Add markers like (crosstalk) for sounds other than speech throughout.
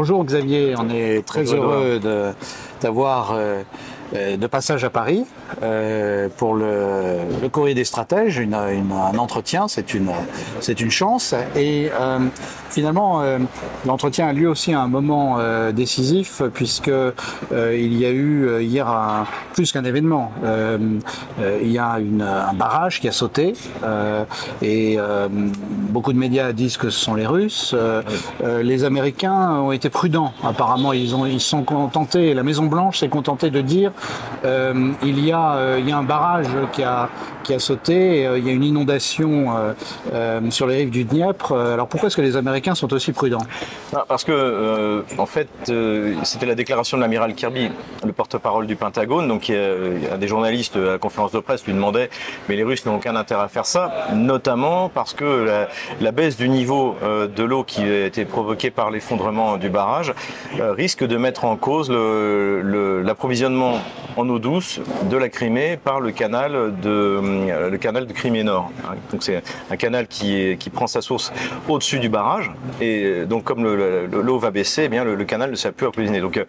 Bonjour Xavier, on est très heureux d'avoir de passage à Paris euh, pour le, le, courrier des stratèges, une, une, un entretien, c'est une, c'est une chance. Et euh, finalement, euh, l'entretien a lieu aussi à un moment euh, décisif puisque euh, il y a eu hier un, plus qu'un événement. il y a une, un barrage qui a sauté et beaucoup de médias disent que ce sont les Russes. les Américains ont été prudents. Apparemment, ils ont ils sont contentés. La Maison Blanche s'est contentée de dire il y a euh, il y a un barrage qui a, a sauté, euh, il y a une inondation euh, sur les rives du Dniepr. Alors pourquoi est-ce que les Américains sont aussi prudents? Ah, Parce que, en fait, c'était la déclaration de l'amiral Kirby, le porte-parole du Pentagone. Donc, a des journalistes à la conférence de presse lui demandaient, mais les Russes n'ont aucun intérêt à faire ça, notamment parce que la, baisse du niveau de l'eau qui a été provoquée par l'effondrement du barrage risque de mettre en cause l'approvisionnement en eau douce de la Crimée par le canal de, euh, le canal de Crimée Nord. Donc c'est un canal qui, qui prend sa source au-dessus du barrage et donc comme l'eau va baisser, eh bien le, canal ne sert plus à approvisionner. Donc euh,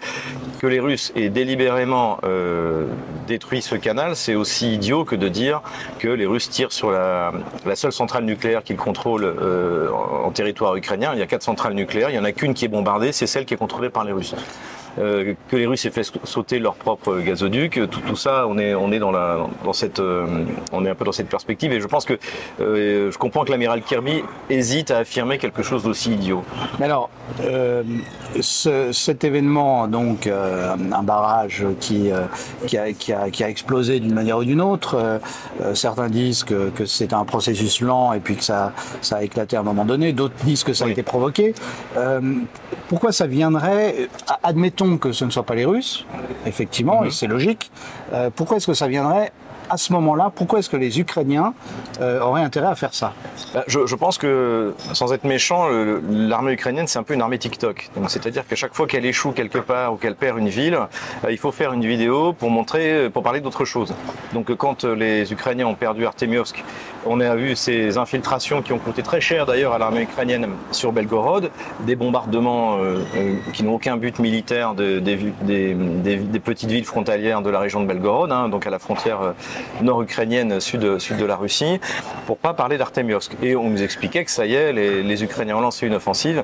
que les Russes aient délibérément euh, détruit ce canal, c'est aussi idiot que de dire que les Russes tirent sur la, seule centrale nucléaire qu'ils contrôlent euh, en territoire ukrainien. Il y a quatre centrales nucléaires, il y en a qu'une qui est bombardée, c'est celle qui est contrôlée par les Russes. Euh, que les Russes aient fait sauter leur propre gazoduc, tout, tout ça, on est, on est dans, la, dans cette, euh, on est un peu dans cette perspective. Et je pense que euh, je comprends que l'amiral Kirby hésite à affirmer quelque chose d'aussi idiot. Mais alors, ce, cet événement, donc un barrage qui, qui, a, qui, a, qui a explosé d'une manière ou d'une autre, certains disent que, que c'est un processus lent et puis que ça, ça a éclaté à un moment donné. D'autres disent que ça a été provoqué. pourquoi ça viendrait, admettons que ce ne soit pas les Russes, effectivement, et mhm. c'est logique. Euh, pourquoi est-ce que ça viendrait à ce moment-là, pourquoi est-ce que les Ukrainiens euh, auraient intérêt à faire ça? Bah, je, pense que, sans être méchant, l'armée ukrainienne, c'est un peu une armée TikTok. C'est-à-dire qu'à chaque fois qu'elle échoue quelque part ou qu'elle perd une ville, euh, il faut faire une vidéo pour montrer, pour parler d'autre chose. Donc quand les Ukrainiens ont perdu Artemiovsk, on a vu ces infiltrations qui ont coûté très cher d'ailleurs à l'armée ukrainienne sur Belgorod, des bombardements euh, euh qui n'ont aucun but militaire de, des, des, des, petites villes frontalières de la région de Belgorod, hein, donc à la frontière nord-ukrainienne sud, sud de la Russie, pour pas parler d'Artemiovsk. Et on nous expliquait que ça y est, les, les, Ukrainiens ont lancé une offensive,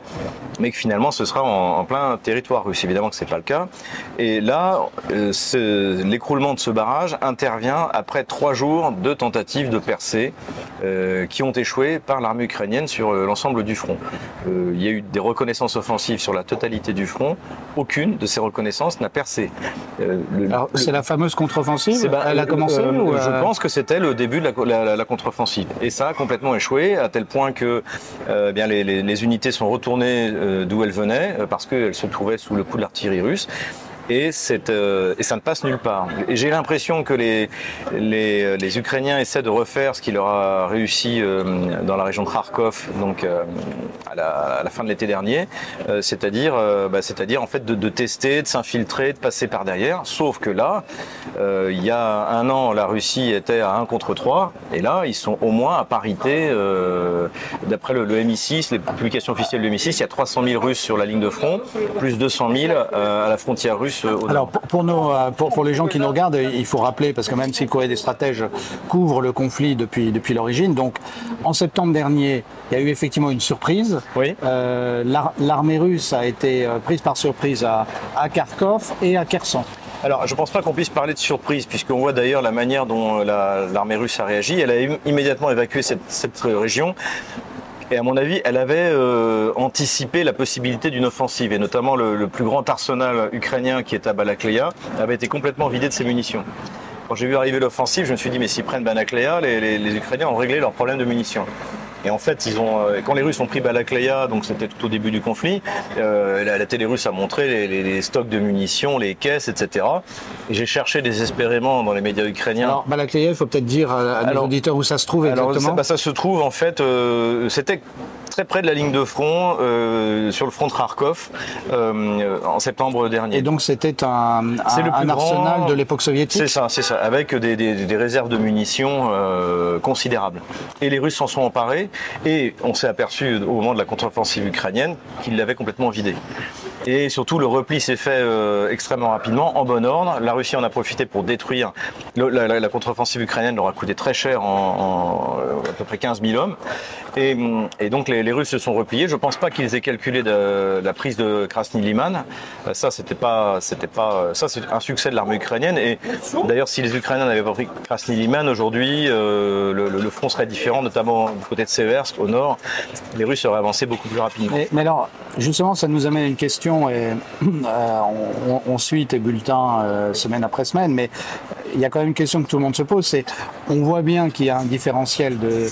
mais que finalement ce sera en, en plein territoire russe. Évidemment que c'est pas le cas. Et là, euh, l'écroulement de ce barrage intervient après trois jours de tentatives de percée euh, qui ont échoué par l'armée ukrainienne sur euh, l'ensemble du front. Euh, il y a eu des reconnaissances offensives sur la totalité du front. Aucune de ces reconnaissances n'a percé. C'est la fameuse contre-offensive bah, Elle a commencé Je pense que c'était le début de la, la, la contre-offensive. Et ça a complètement échoué, à tel point que euh, bien les, les, les, unités sont retournées euh, d'où elles venaient, parce qu'elles se trouvaient sous le coup de l'artillerie russe et, euh, et, ça ne passe nulle part. J'ai l'impression que les, les, les, Ukrainiens essaient de refaire ce qui leur a réussi euh, dans la région de Kharkov, donc euh, à, la, à, la, fin de l'été dernier, euh, c'est-à-dire, euh, bah, c'est-à-dire en fait de, de tester, de s'infiltrer, de passer par derrière. Sauf que là, euh, il y a un an, la Russie était à 1 contre 3, et là, ils sont au moins à parité. D'après le, le, MI6, les publications officielles du MI6, il y a 300 000 Russes sur la ligne de front, plus 200 000 à la frontière russe alors pour, pour, nos, euh, pour, pour, les gens qui nous regardent, il faut rappeler, parce que même si le courrier des stratèges couvre le conflit depuis, depuis l'origine, donc en septembre dernier, il y a eu effectivement une surprise. Oui. Euh, L'armée russe a été euh, prise par surprise à, à Kharkov et à Kherson. Alors, je ne pense pas qu'on puisse parler de surprise, puisqu'on voit d'ailleurs la manière dont l'armée russe a réagi. Elle a immédiatement évacué cette, cette région et à mon avis, elle avait euh, anticipé la possibilité d'une offensive, et notamment le, plus grand arsenal ukrainien qui est à Balakleya avait été complètement vidé de ses munitions. Quand j'ai vu arriver l'offensive, je me suis dit, mais s'ils prennent Balakleya, les, les, les Ukrainiens ont réglé leur problème de munitions. Et en fait, ils ont, euh, quand les Russes ont pris Balakleya, donc c'était tout au début du conflit, euh, la, la, télé russe a montré les, les, les, stocks de munitions, les caisses, etc. Et j'ai cherché désespérément dans les médias ukrainiens. Alors Balakleya, il faut peut-être dire à, à nos auditeurs où ça se trouve exactement. Alors, bah, ça se trouve en fait, euh, c'était très près de la ligne de front, euh, sur le front de Kharkov, euh, en septembre dernier. Et donc c'était un, un, le un arsenal de l'époque soviétique C'est ça, c'est ça, avec des, des, des, réserves de munitions euh, considérables. Et les Russes s'en sont emparés, et on s'est aperçu au moment de la contre-offensive ukrainienne qu'ils l'avaient complètement vidé. Et surtout, le repli s'est fait euh, extrêmement rapidement, en bon ordre. La Russie en a profité pour détruire. la, contre-offensive ukrainienne leur a coûté très cher en, à peu près 15 000 hommes. Et, donc les, Russes se sont repliés. Je ne pense pas qu'ils aient calculé de, la prise de Krasny Liman. Ça, c'était pas, c'était pas, ça c'est un succès de l'armée ukrainienne. Et d'ailleurs, si les Ukrainiens n'avaient pas pris Krasny Liman aujourd'hui, euh, le, front serait différent, notamment du côté de Seversk au nord. Les Russes auraient avancé beaucoup plus rapidement. Mais, alors, justement, ça nous amène à une question. Et, euh, on, suit tes bulletins euh, semaine après semaine, mais il y a quand même une question que tout le monde se pose. C'est, on voit bien qu'il y a un différentiel de,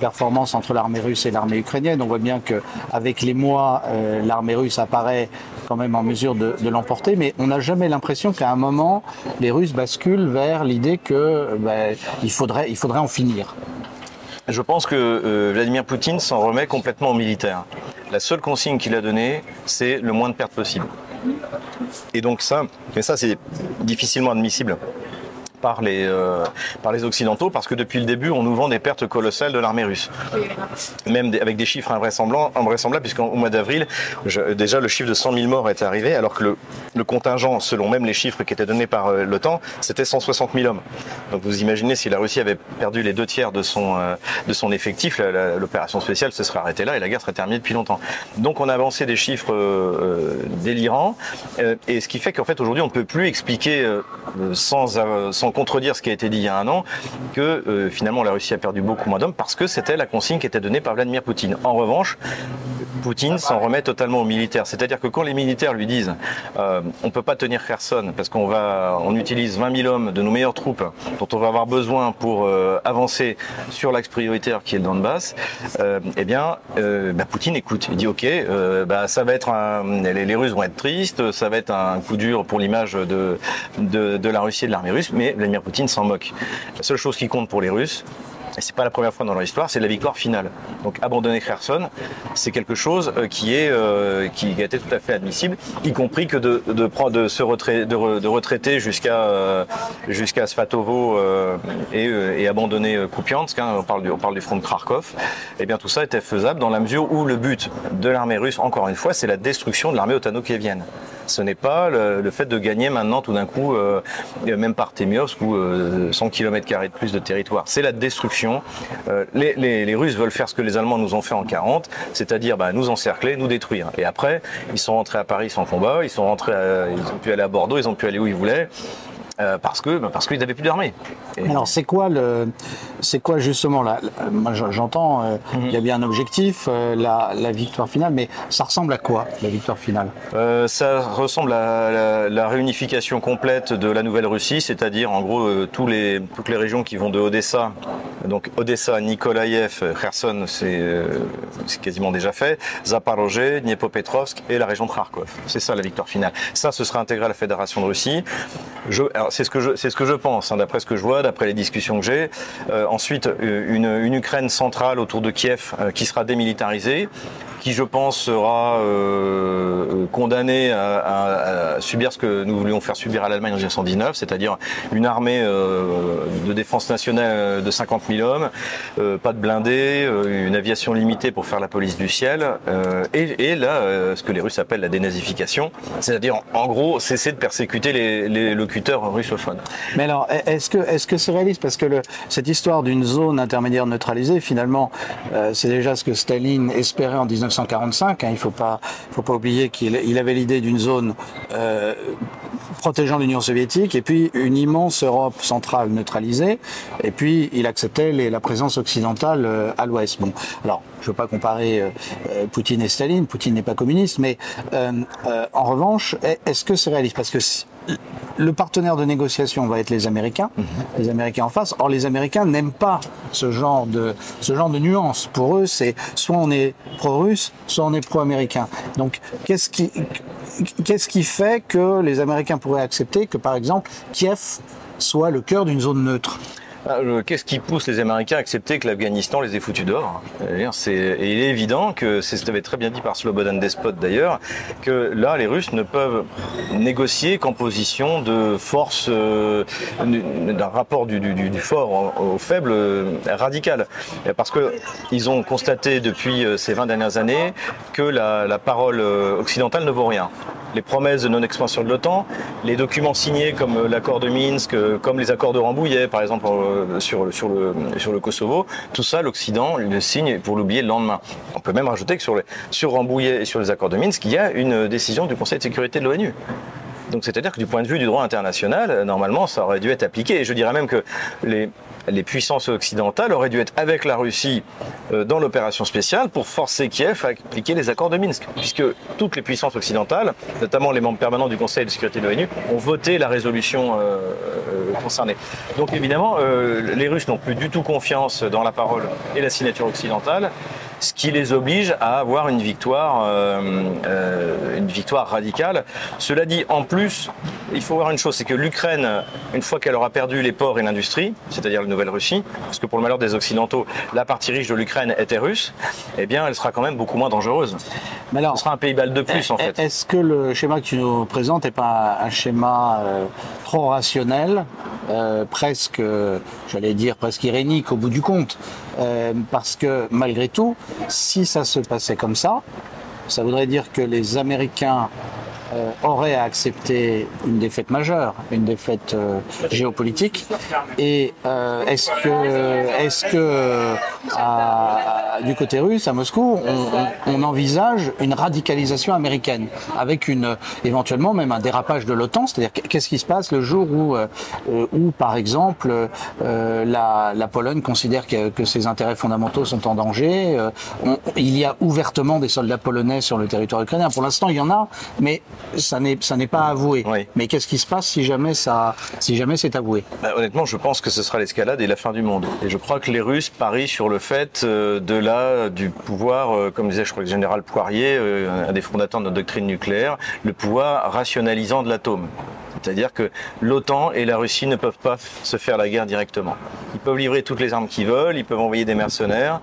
performance entre l'armée russe et l'armée ukrainienne. On voit bien qu'avec les mois, l'armée russe apparaît quand même en mesure de, l'emporter, mais on n'a jamais l'impression qu'à un moment, les Russes basculent vers l'idée que ben, il, faudrait, il faudrait en finir. Je pense que euh, Vladimir Poutine s'en remet complètement aux militaires. La seule consigne qu'il a donnée, c'est le moins de pertes possible. Et donc ça, mais ça c'est difficilement admissible par les, euh, par les Occidentaux, parce que depuis le début, on nous vend des pertes colossales de l'armée russe. Même avec des chiffres invraisemblables, invraisemblables puisqu'au mois d'avril, déjà le chiffre de 100 000 morts est arrivé, alors que le, le contingent, selon même les chiffres qui étaient donnés par euh, l'OTAN, c'était 160 000 hommes. Donc vous imaginez si la Russie avait perdu les deux tiers de son, euh, de son effectif, l'opération spéciale se serait arrêtée là et la guerre serait terminée depuis longtemps. Donc on a avancé des chiffres délirants, et ce qui fait qu'en fait aujourd'hui on ne peut plus expliquer sans, sans contredire ce qui a été dit il y a un an, que euh, finalement la Russie a perdu beaucoup moins d'hommes parce que c'était la consigne qui était donnée par Vladimir Poutine. En revanche, Poutine s'en remet totalement aux militaires. C'est-à-dire que quand les militaires lui disent euh, on peut pas tenir Kherson parce qu'on va, on utilise 20 000 hommes de nos meilleures troupes dont on va avoir besoin pour euh, avancer sur l'axe prioritaire qui est le Donbass, euh, eh bien, euh, bah, Poutine écoute. Il dit ok, bah, ça va être un, les, les, Russes vont être tristes, ça va être un coup dur pour l'image de, de, de la Russie et de l'armée russe, mais Vladimir Poutine s'en moque. La seule chose qui compte pour les Russes, et c'est pas la première fois dans leur histoire, c'est la victoire finale. Donc abandonner Kherson, c'est quelque chose euh, qui est euh, qui été tout à fait admissible, y compris que de de prendre de se retraiter jusqu'à euh, jusqu'à Svatovo et, et, abandonner Kupiansk. Hein, on parle du on parle du front de Kharkov. Et eh bien tout ça était faisable dans la mesure où le but de l'armée russe, encore une fois, c'est la destruction de l'armée otano-kievienne. Ce n'est pas le, fait de gagner maintenant tout d'un coup, même par Temiosk ou 100 km de plus de territoire. C'est la destruction. Euh, les, Russes veulent faire ce que les Allemands nous ont fait en 40, c'est-à-dire bah, nous encercler, nous détruire. Et après, ils sont rentrés à Paris sans combat, ils sont rentrés, ils ont pu aller à Bordeaux, ils ont pu aller où ils voulaient. Euh, parce que bah, parce qu'ils n'avaient plus d'armée. Alors c'est quoi le c'est quoi justement là j'entends euh, mhm. il y a bien un objectif euh, la, la, victoire finale, mais ça ressemble à quoi la victoire finale? Ça ressemble à la, réunification complète de la nouvelle Russie, c'est-à-dire en gros tous les toutes les régions qui vont de Odessa, donc Odessa, Nikolaïev, Kherson, c'est c'est quasiment déjà fait, Zaporozhye, Dniepopetrovsk et la région de Kharkov. C'est ça la victoire finale. Ça ce sera intégré à la Fédération de Russie. Je, c'est ce que je c'est ce que je pense, hein, d'après ce que je vois, d'après les discussions que j'ai. Euh, ensuite, euh, une, Ukraine centrale autour de Kiev euh, qui sera démilitarisée qui je pense sera euh, condamné à, subir ce que nous voulions faire subir à l'Allemagne en 1919, c'est-à-dire une armée euh, de défense nationale de 50 000 hommes, euh, pas de blindés, une aviation limitée pour faire la police du ciel, et, là, ce que les Russes appellent la dénazification, c'est-à-dire en gros cesser de persécuter les, locuteurs russophones. Mais alors, est-ce que est-ce que c'est réaliste? Parce que cette histoire d'une zone intermédiaire neutralisée, finalement, c'est déjà ce que Staline espérait en 19 1945. Hein, il ne faut pas, faut pas oublier qu'il avait l'idée d'une zone euh, protégeant l'Union soviétique et puis une immense Europe centrale neutralisée. Et puis il acceptait la présence occidentale euh, à l'ouest. Bon, alors je ne veux pas comparer euh, Poutine et Staline. Poutine n'est pas communiste, mais en revanche, est-ce que c'est réaliste? Parce que le partenaire de négociation va être les Américains, mhm. les Américains en face. Or, les Américains n'aiment pas ce genre de ce genre de nuance. Pour eux, c'est soit on est pro-russe, soit on est pro-américain. Donc, qu'est-ce qui qu'est-ce qui fait que les Américains pourraient accepter que, par exemple, Kiev soit le cœur d'une zone neutre? Qu'est-ce qui pousse les Américains à accepter que l'Afghanistan les ait foutus dehors c'est, Et il est évident que, c'était très bien dit par Slobodan Despot d'ailleurs, que là, les Russes ne peuvent négocier qu'en position de force, euh, d'un rapport du, fort au, faible euh, radical. Parce qu'ils ont constaté depuis euh, ces 20 dernières années que la parole occidentale ne vaut rien les promesses de non-expansion de l'OTAN, les documents signés comme euh, l'accord de Minsk, euh, comme les accords de Rambouillet, par exemple, euh, sur, le Kosovo, tout ça, l'Occident le signe pour l'oublier le lendemain. On peut même rajouter que sur, les, sur Rambouillet et sur les accords de Minsk, il y a une décision du Conseil de sécurité de l'ONU. Donc c'est-à-dire que du point de vue du droit international, normalement, ça aurait dû être appliqué. Et je dirais même que les, les puissances occidentales auraient dû être avec la Russie euh, dans l'opération spéciale pour forcer Kiev à appliquer les accords de Minsk, puisque toutes les puissances occidentales, notamment les membres permanents du Conseil de sécurité de l'ONU, ont voté la résolution euh, euh, concernée. Donc évidemment, les Russes n'ont plus du tout confiance dans la parole et la signature occidentale ce qui les oblige à avoir une victoire, une victoire radicale. Cela dit, en plus, il faut voir une chose, c'est que l'Ukraine, une fois qu'elle aura perdu les ports et l'industrie, c'est-à-dire la Nouvelle-Russie, parce que pour le malheur des Occidentaux, la partie riche de l'Ukraine était russe, eh bien, elle sera quand même beaucoup moins dangereuse. Mais alors, Ce sera un pays balle de plus, en fait. Est-ce que le schéma que tu nous présentes n'est pas un schéma euh, trop rationnel, euh, presque, j'allais dire, presque irénique au bout du compte euh, Parce que, malgré tout, si ça se passait comme ça, ça voudrait dire que les Américains euh, aurait à accepter une défaite majeure, une défaite euh, géopolitique. Et euh, est-ce que, est-ce que du côté russe, à Moscou, on, envisage une radicalisation américaine avec une éventuellement même un dérapage de l'OTAN, c'est-à-dire qu'est-ce qui se passe le jour où, où par exemple, la, la, Pologne considère que, ses intérêts fondamentaux sont en danger. il y a ouvertement des soldats polonais sur le territoire ukrainien? Pour l'instant, il y en a, mais ça n'est ça n'est pas avoué. Mais qu'est-ce qui se passe si jamais ça si jamais c'est avoué? Bah, Honnêtement, je pense que ce sera l'escalade et la fin du monde. Et je crois que les Russes parient sur le fait euh, de là du pouvoir, euh, comme disait je crois le général Poirier, euh, un des fondateurs de notre doctrine nucléaire, le pouvoir rationalisant de l'atome. C'est-à-dire que l'OTAN et la Russie ne peuvent pas se faire la guerre directement. Ils peuvent livrer toutes les armes qu'ils veulent, ils peuvent envoyer des mercenaires,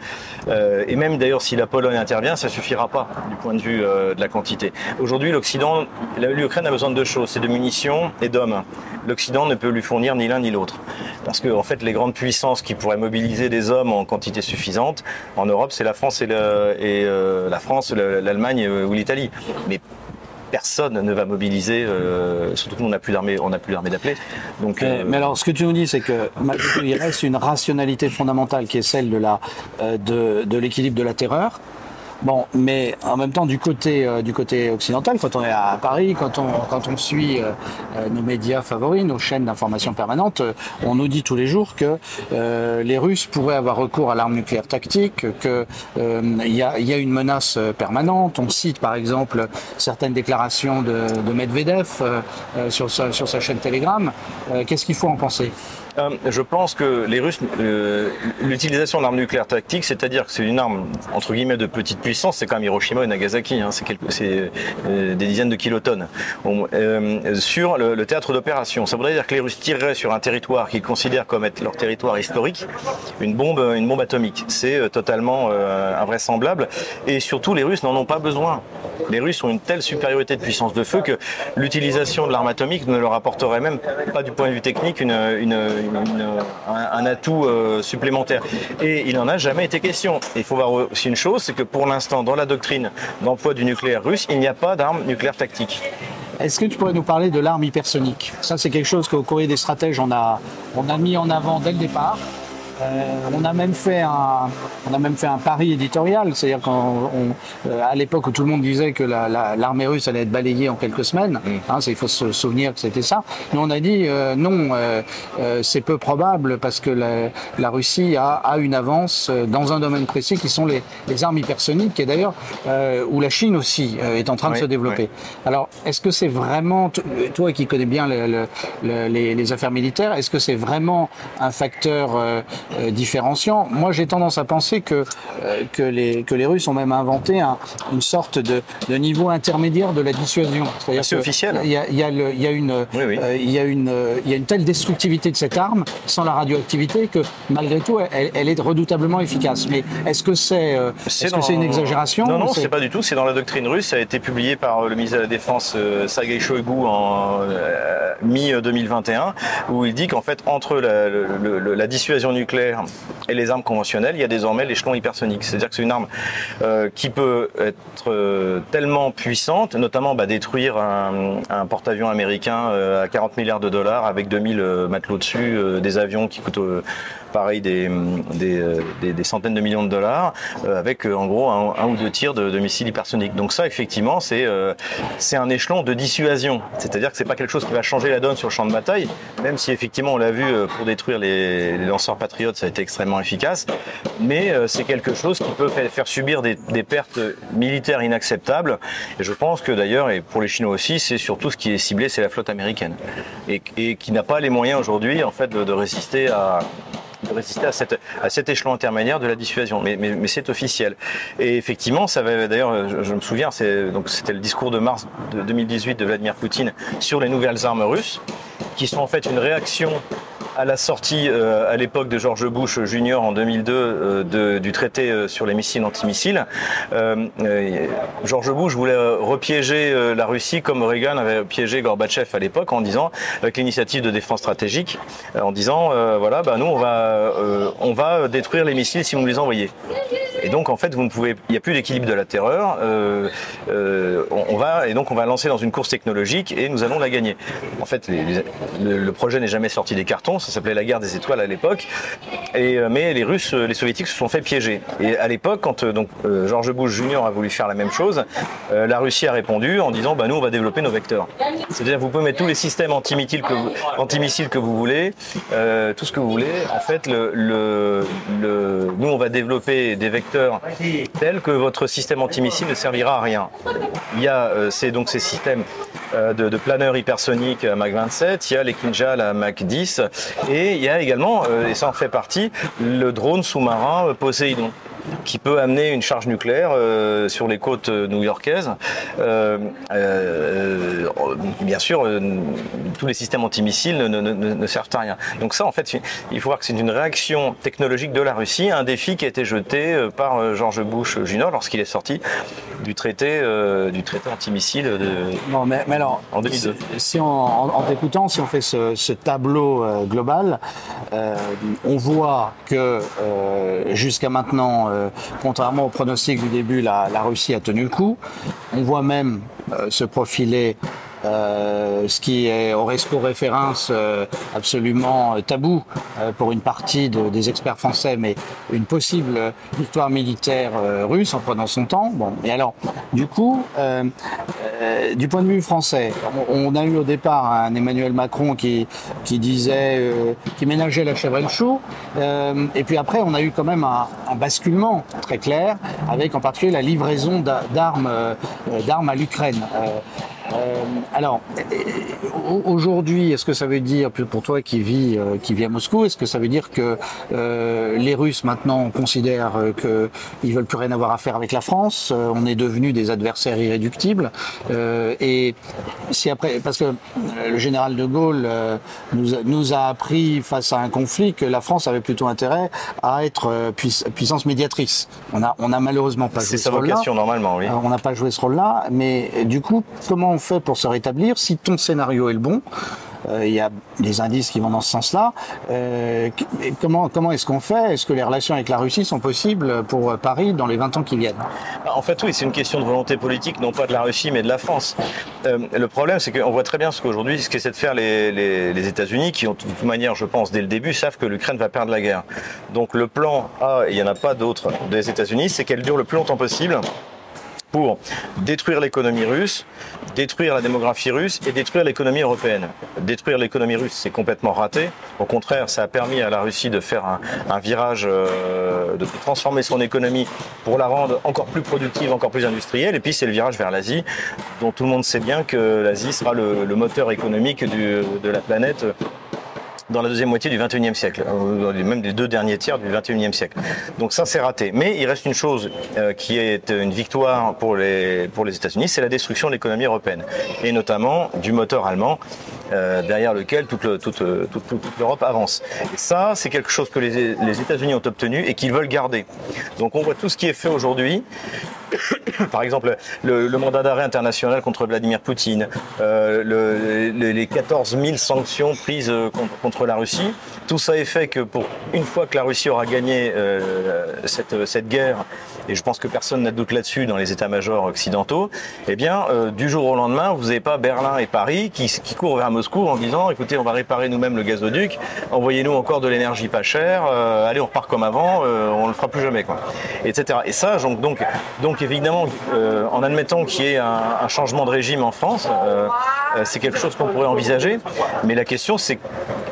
euh, et même d'ailleurs si la Pologne intervient, ça suffira pas du point de vue euh, de la quantité. Aujourd'hui, l'Occident, l'Ukraine a besoin de deux choses, c'est de munitions et d'hommes. L'Occident ne peut lui fournir ni l'un ni l'autre, parce que fait, les grandes puissances qui pourraient mobiliser des hommes en quantité suffisante en Europe, c'est la France et, euh, la France, l'Allemagne ou l'Italie. Personne ne va mobiliser, euh, surtout qu'on n'a plus d'armée, on n'a plus d'armée d'appelés. Donc, euh, mais alors, ce que tu nous dis, c'est que il reste une rationalité fondamentale qui est celle de la euh, de, de l'équilibre de la terreur. Bon, mais en même temps, du côté, euh, du côté occidental, quand on est à Paris, quand on, quand on suit euh, euh, nos médias favoris, nos chaînes d'information permanentes, on nous dit tous les jours que les Russes pourraient avoir recours à l'arme nucléaire tactique, qu'il y, a, y a une menace permanente. On cite par exemple certaines déclarations de, de Medvedev sur, sa, sur sa chaîne Telegram. Qu'est-ce qu'il faut en penser? euh, je pense que les Russes, euh, l'utilisation d'armes nucléaires tactiques, c'est-à-dire que c'est une arme entre guillemets de petite puissance, c'est quand même Hiroshima et Nagasaki, hein, c'est euh, des dizaines de kilotonnes sur le, théâtre d'opération. Ça voudrait dire que les Russes tireraient sur un territoire qu'ils considèrent comme être leur territoire historique une bombe, une bombe atomique. C'est totalement invraisemblable et surtout les Russes n'en ont pas besoin. Les Russes ont une telle supériorité de puissance de feu que l'utilisation de l'arme atomique ne leur apporterait même pas du point de vue technique une, une un, atout euh, supplémentaire. Et il n'en a jamais été question. il faut voir aussi une chose, c'est que pour l'instant, dans la doctrine d'emploi du nucléaire russe, il n'y a pas d'arme nucléaire tactique. Est-ce que tu pourrais nous parler de l'arme hypersonique? Ça, c'est quelque chose qu'au courrier des stratèges, on a, on a mis en avant dès le départ. Euh, on a même fait un, on a même fait un pari éditorial, c'est-à-dire qu'à l'époque où tout le monde disait que l'armée russe allait être balayée en quelques semaines, mm. hein, il faut se souvenir que c'était ça. Mais on a dit euh, non, euh, c'est peu probable parce que la, Russie a, une avance dans un domaine précis qui sont les, armes hypersoniques, et d'ailleurs où la Chine aussi est en train de se développer. Alors, est-ce que c'est vraiment, toi qui connais bien les, affaires militaires, est-ce que c'est vraiment un facteur différenciant. Moi, j'ai tendance à penser que que les que les Russes ont même inventé une sorte de, de, niveau intermédiaire de la dissuasion. C'est officiel. Il y a, il y a, le, il y a une il y a une il y a une telle destructivité de cette arme sans la radioactivité que malgré tout, elle, elle est redoutablement efficace. Mais est-ce que c'est est -ce c'est une exagération Non, non, c'est pas du tout. C'est dans la doctrine russe. Ça a été publié par le ministre de la Défense Sergei Shoigu en mi-2021, où il dit qu'en fait, entre la, la, dissuasion nucléaire et les armes conventionnelles, il y a désormais l'échelon hypersonique. C'est-à-dire que c'est une arme euh, qui peut être euh, tellement puissante, notamment bah, détruire un, porte-avions américain euh, à 40 milliards de dollars avec 2000 matelots dessus, des avions qui coûtent pareil des, centaines de millions de dollars, avec en gros un, ou deux tirs de, missiles hypersoniques. Donc ça, effectivement, c'est c'est un échelon de dissuasion. C'est-à-dire que c'est pas quelque chose qui va changer la donne sur le champ de bataille, même si effectivement on l'a vu pour détruire les, les, lanceurs patriotes, ça a été extrêmement efficace. Mais c'est quelque chose qui peut faire subir des, pertes militaires inacceptables. Et je pense que d'ailleurs, et pour les Chinois aussi, c'est surtout ce qui est ciblé, c'est la flotte américaine, et, qui n'a pas les moyens aujourd'hui en fait de, résister à de résister à, cette, à cet échelon intermédiaire de la dissuasion. Mais, c'est officiel. Et effectivement, ça va d'ailleurs, je, me souviens, donc c'était le discours de mars de 2018 de Vladimir Poutine sur les nouvelles armes russes, qui sont en fait une réaction à la sortie euh, à l'époque de George Bush Junior en 2002 euh, du traité euh, sur les missiles antimissiles. George Bush voulait repiéger la Russie comme Reagan avait piégé Gorbatchev à l'époque en disant avec l'initiative de défense stratégique en disant voilà bah nous on va on va détruire les missiles si vous nous les envoyez. Et donc en fait vous ne pouvez il n'y a plus d'équilibre de la terreur on, va et donc on va lancer dans une course technologique et nous allons la gagner. En fait le projet n'est jamais sorti des cartons ça s'appelait la guerre des étoiles à l'époque. Euh, mais les Russes, les Soviétiques se sont fait piéger. Et à l'époque, quand euh, donc euh, George Bush Jr. a voulu faire la même chose, la Russie a répondu en disant bah nous on va développer nos vecteurs. C'est-à-dire vous pouvez mettre tous les systèmes antimissiles que vous, voulez, euh, tout ce que vous voulez. En fait, nous on va développer des vecteurs tels que votre système antimissile ne servira à rien. Il y a euh, donc ces systèmes euh, de, de planeurs hypersoniques à Mach 27, il y a les Kinjal à Mach 10 et il y a également, euh, et ça en fait partie, le drone sous-marin Poséidon qui peut amener une charge nucléaire euh, sur les côtes new-yorkaises. Euh, euh, bien sûr, tous les systèmes antimissiles ne, ne, ne, ne, servent à rien. Donc ça, en fait, il faut voir que c'est une réaction technologique de la Russie à un défi qui a été jeté par George Bush Jr. lorsqu'il est sorti du traité, du traité antimissile de, non, mais, mais alors, en 2002. Si on, en, en t'écoutant, si on fait ce, ce tableau global, on voit que jusqu'à maintenant, euh, contrairement au pronostic du début, la, Russie a tenu le coup. On voit même euh, se profiler euh, ce qui est au resco référence euh, absolument tabou euh, pour une partie de, des experts français, mais une possible victoire militaire euh, russe en prenant son temps. Bon, et alors, du coup, euh, du point de vue français, on, on, a eu au départ un Emmanuel Macron qui, qui disait, qui ménageait la chèvre et le chou, et puis après, on a eu quand même un, un basculement très clair, avec en particulier la livraison d'armes d'armes à l'Ukraine. Euh, alors, aujourd'hui, est-ce que ça veut dire, pour toi qui vis, euh, qui vit à Moscou, est-ce que ça veut dire que euh, les Russes maintenant considèrent qu'ils veulent plus rien avoir à faire avec la France On est devenus des adversaires irréductibles. et si après, parce que le général de Gaulle nous, a, nous a appris face à un conflit que la France avait plutôt intérêt à être puissance médiatrice. On a, on a malheureusement pas joué ce rôle-là. C'est sa vocation normalement, oui. on n'a pas joué ce rôle-là, mais du coup, comment on fait pour se rétablir Si ton scénario est le bon, euh, il y a des indices qui vont dans ce sens-là. Euh, comment est-ce qu'on fait? Est-ce que les relations avec la Russie sont possibles pour Paris dans les 20 ans qui viennent? En fait, oui, c'est une question de volonté politique, non pas de la Russie, mais de la France. Euh, le problème, c'est qu'on voit très bien ce qu'aujourd'hui, ce qu'essaient de faire les, les, les États-Unis, qui, ont, de toute manière, je pense, dès le début, savent que l'Ukraine va perdre la guerre. Donc le plan A, il n'y en a pas d'autre des États-Unis, c'est qu'elle dure le plus longtemps possible pour détruire l'économie russe, détruire la démographie russe et détruire l'économie européenne. Détruire l'économie russe, c'est complètement raté. Au contraire, ça a permis à la Russie de faire un, virage, euh, de transformer son économie pour la rendre encore plus productive, encore plus industrielle. Et puis c'est le virage vers l'Asie, dont tout le monde sait bien que l'Asie sera le, moteur économique de la planète dans la deuxième moitié du 21e siècle, même des deux derniers tiers du 21e siècle. Donc ça, c'est raté. Mais il reste une chose qui est une victoire pour les, pour les États-Unis, c'est la destruction de l'économie européenne, et notamment du moteur allemand. derrière lequel toute, toute, toute, l'Europe avance. Et ça, c'est quelque chose que les, les États-Unis ont obtenu et qu'ils veulent garder. Donc on voit tout ce qui est fait aujourd'hui (coughs) par exemple, le, mandat d'arrêt international contre Vladimir Poutine, euh, les 14 000 sanctions prises euh, contre, la Russie, tout ça est fait que pour une fois que la Russie aura gagné euh, cette, cette guerre, et je pense que personne n'a de doute là-dessus dans les états-majors occidentaux, eh bien, du jour au lendemain, vous n'avez pas Berlin et Paris qui, courent vers Moscou en disant, écoutez, on va réparer nous-mêmes le gazoduc, envoyez-nous encore de l'énergie pas chère, allez, on repart comme avant, on le fera plus jamais, quoi, etc. Et ça, donc, donc, évidemment, euh, en admettant qu'il y ait un, changement de régime en France, euh, euh, c'est quelque chose qu'on pourrait envisager. Mais la question, c'est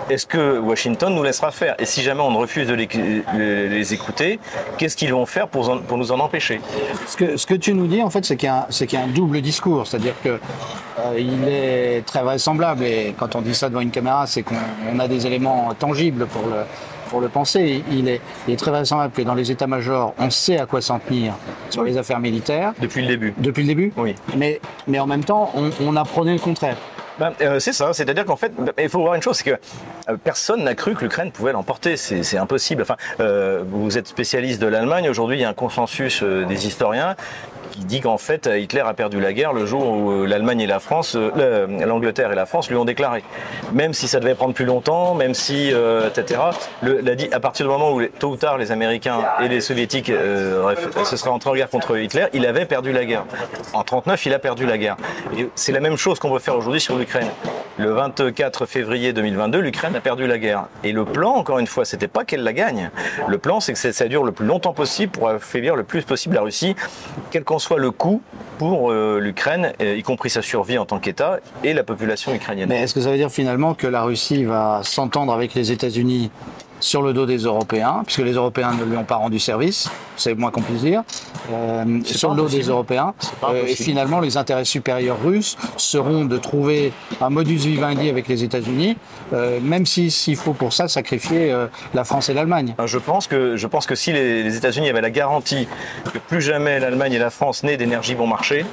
est-ce que Washington nous laissera faire Et si jamais on refuse de les, écouter, qu'est-ce qu'ils vont faire pour, nous en empêcher ce que, ce que tu nous dis, en fait, c'est qu'il y, a un double discours. C'est-à-dire que il est très vraisemblable, et quand on dit ça devant une caméra, c'est qu'on a des éléments tangibles pour le, pour le penser. Il est, très vraisemblable que dans les états-majors, on sait à quoi s'en tenir sur les affaires militaires. Depuis le début. Depuis le début? Oui. Mais, mais en même temps, on, apprenait le contraire. Ben, euh, c'est ça, c'est-à-dire qu'en fait, ben, il faut voir une chose, c'est que euh, personne n'a cru que l'Ukraine pouvait l'emporter, c'est impossible. Enfin, euh, vous êtes spécialiste de l'Allemagne, aujourd'hui il y a un consensus des historiens qui dit qu'en fait Hitler a perdu la guerre le jour où euh, l'Allemagne et la France, euh, l'Angleterre et la France lui ont déclaré. Même si ça devait prendre plus longtemps, même si, euh, etc. Le, à partir du moment où tôt ou tard les Américains et les Soviétiques se seraient entrés en guerre contre Hitler, il avait perdu la guerre. En 39, il a perdu la guerre. C'est la même chose qu'on veut faire aujourd'hui sur l'Ukraine. Le 24 février 2022, l'Ukraine a perdu la guerre. Et le plan, encore une fois, c'était pas qu'elle la gagne. Le plan, c'est que ça dure le plus longtemps possible pour affaiblir le plus possible la Russie, quel qu'en soit le coût pour euh, l'Ukraine, y compris sa survie en tant qu'État et la population ukrainienne. Mais est-ce que ça veut dire finalement que la Russie va s'entendre avec les États-Unis sur le dos des Européens, puisque les Européens ne lui ont pas rendu service, c'est moins qu'on puisse dire, euh, sur le dos des Européens. Euh, et finalement, les intérêts supérieurs russes seront de trouver un modus vivendi avec les États-Unis, euh, même s'il faut pour ça sacrifier la France et l'Allemagne. Je pense que je pense que si les, les États-Unis avaient la garantie que plus jamais l'Allemagne et la France n'aient d'énergie bon marché,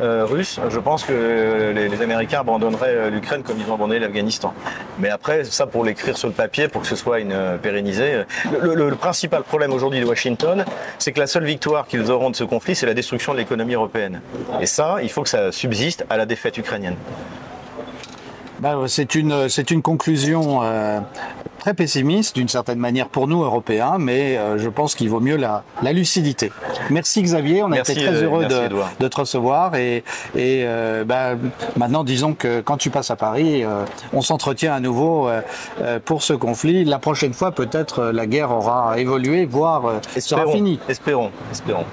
euh, je pense que les, Américains abandonneraient euh, l'Ukraine comme ils ont abandonné l'Afghanistan. Mais après, ça pour l'écrire sur le papier, pour que ce soit une euh, pérennisé. Le, principal problème aujourd'hui de Washington, c'est que la seule victoire qu'ils auront de ce conflit, c'est la destruction de l'économie européenne. Et ça, il faut que ça subsiste à la défaite ukrainienne. Bah, c'est une, c'est une conclusion très pessimiste d'une certaine manière pour nous Européens, mais euh, je pense qu'il vaut mieux la, la, lucidité. Merci Xavier, on a été très euh, heureux de, de, te recevoir et, et euh, bah, maintenant disons que quand tu passes à Paris, on s'entretient à nouveau pour ce conflit. La prochaine fois peut-être la guerre aura évolué, voire sera finie. Espérons, espérons.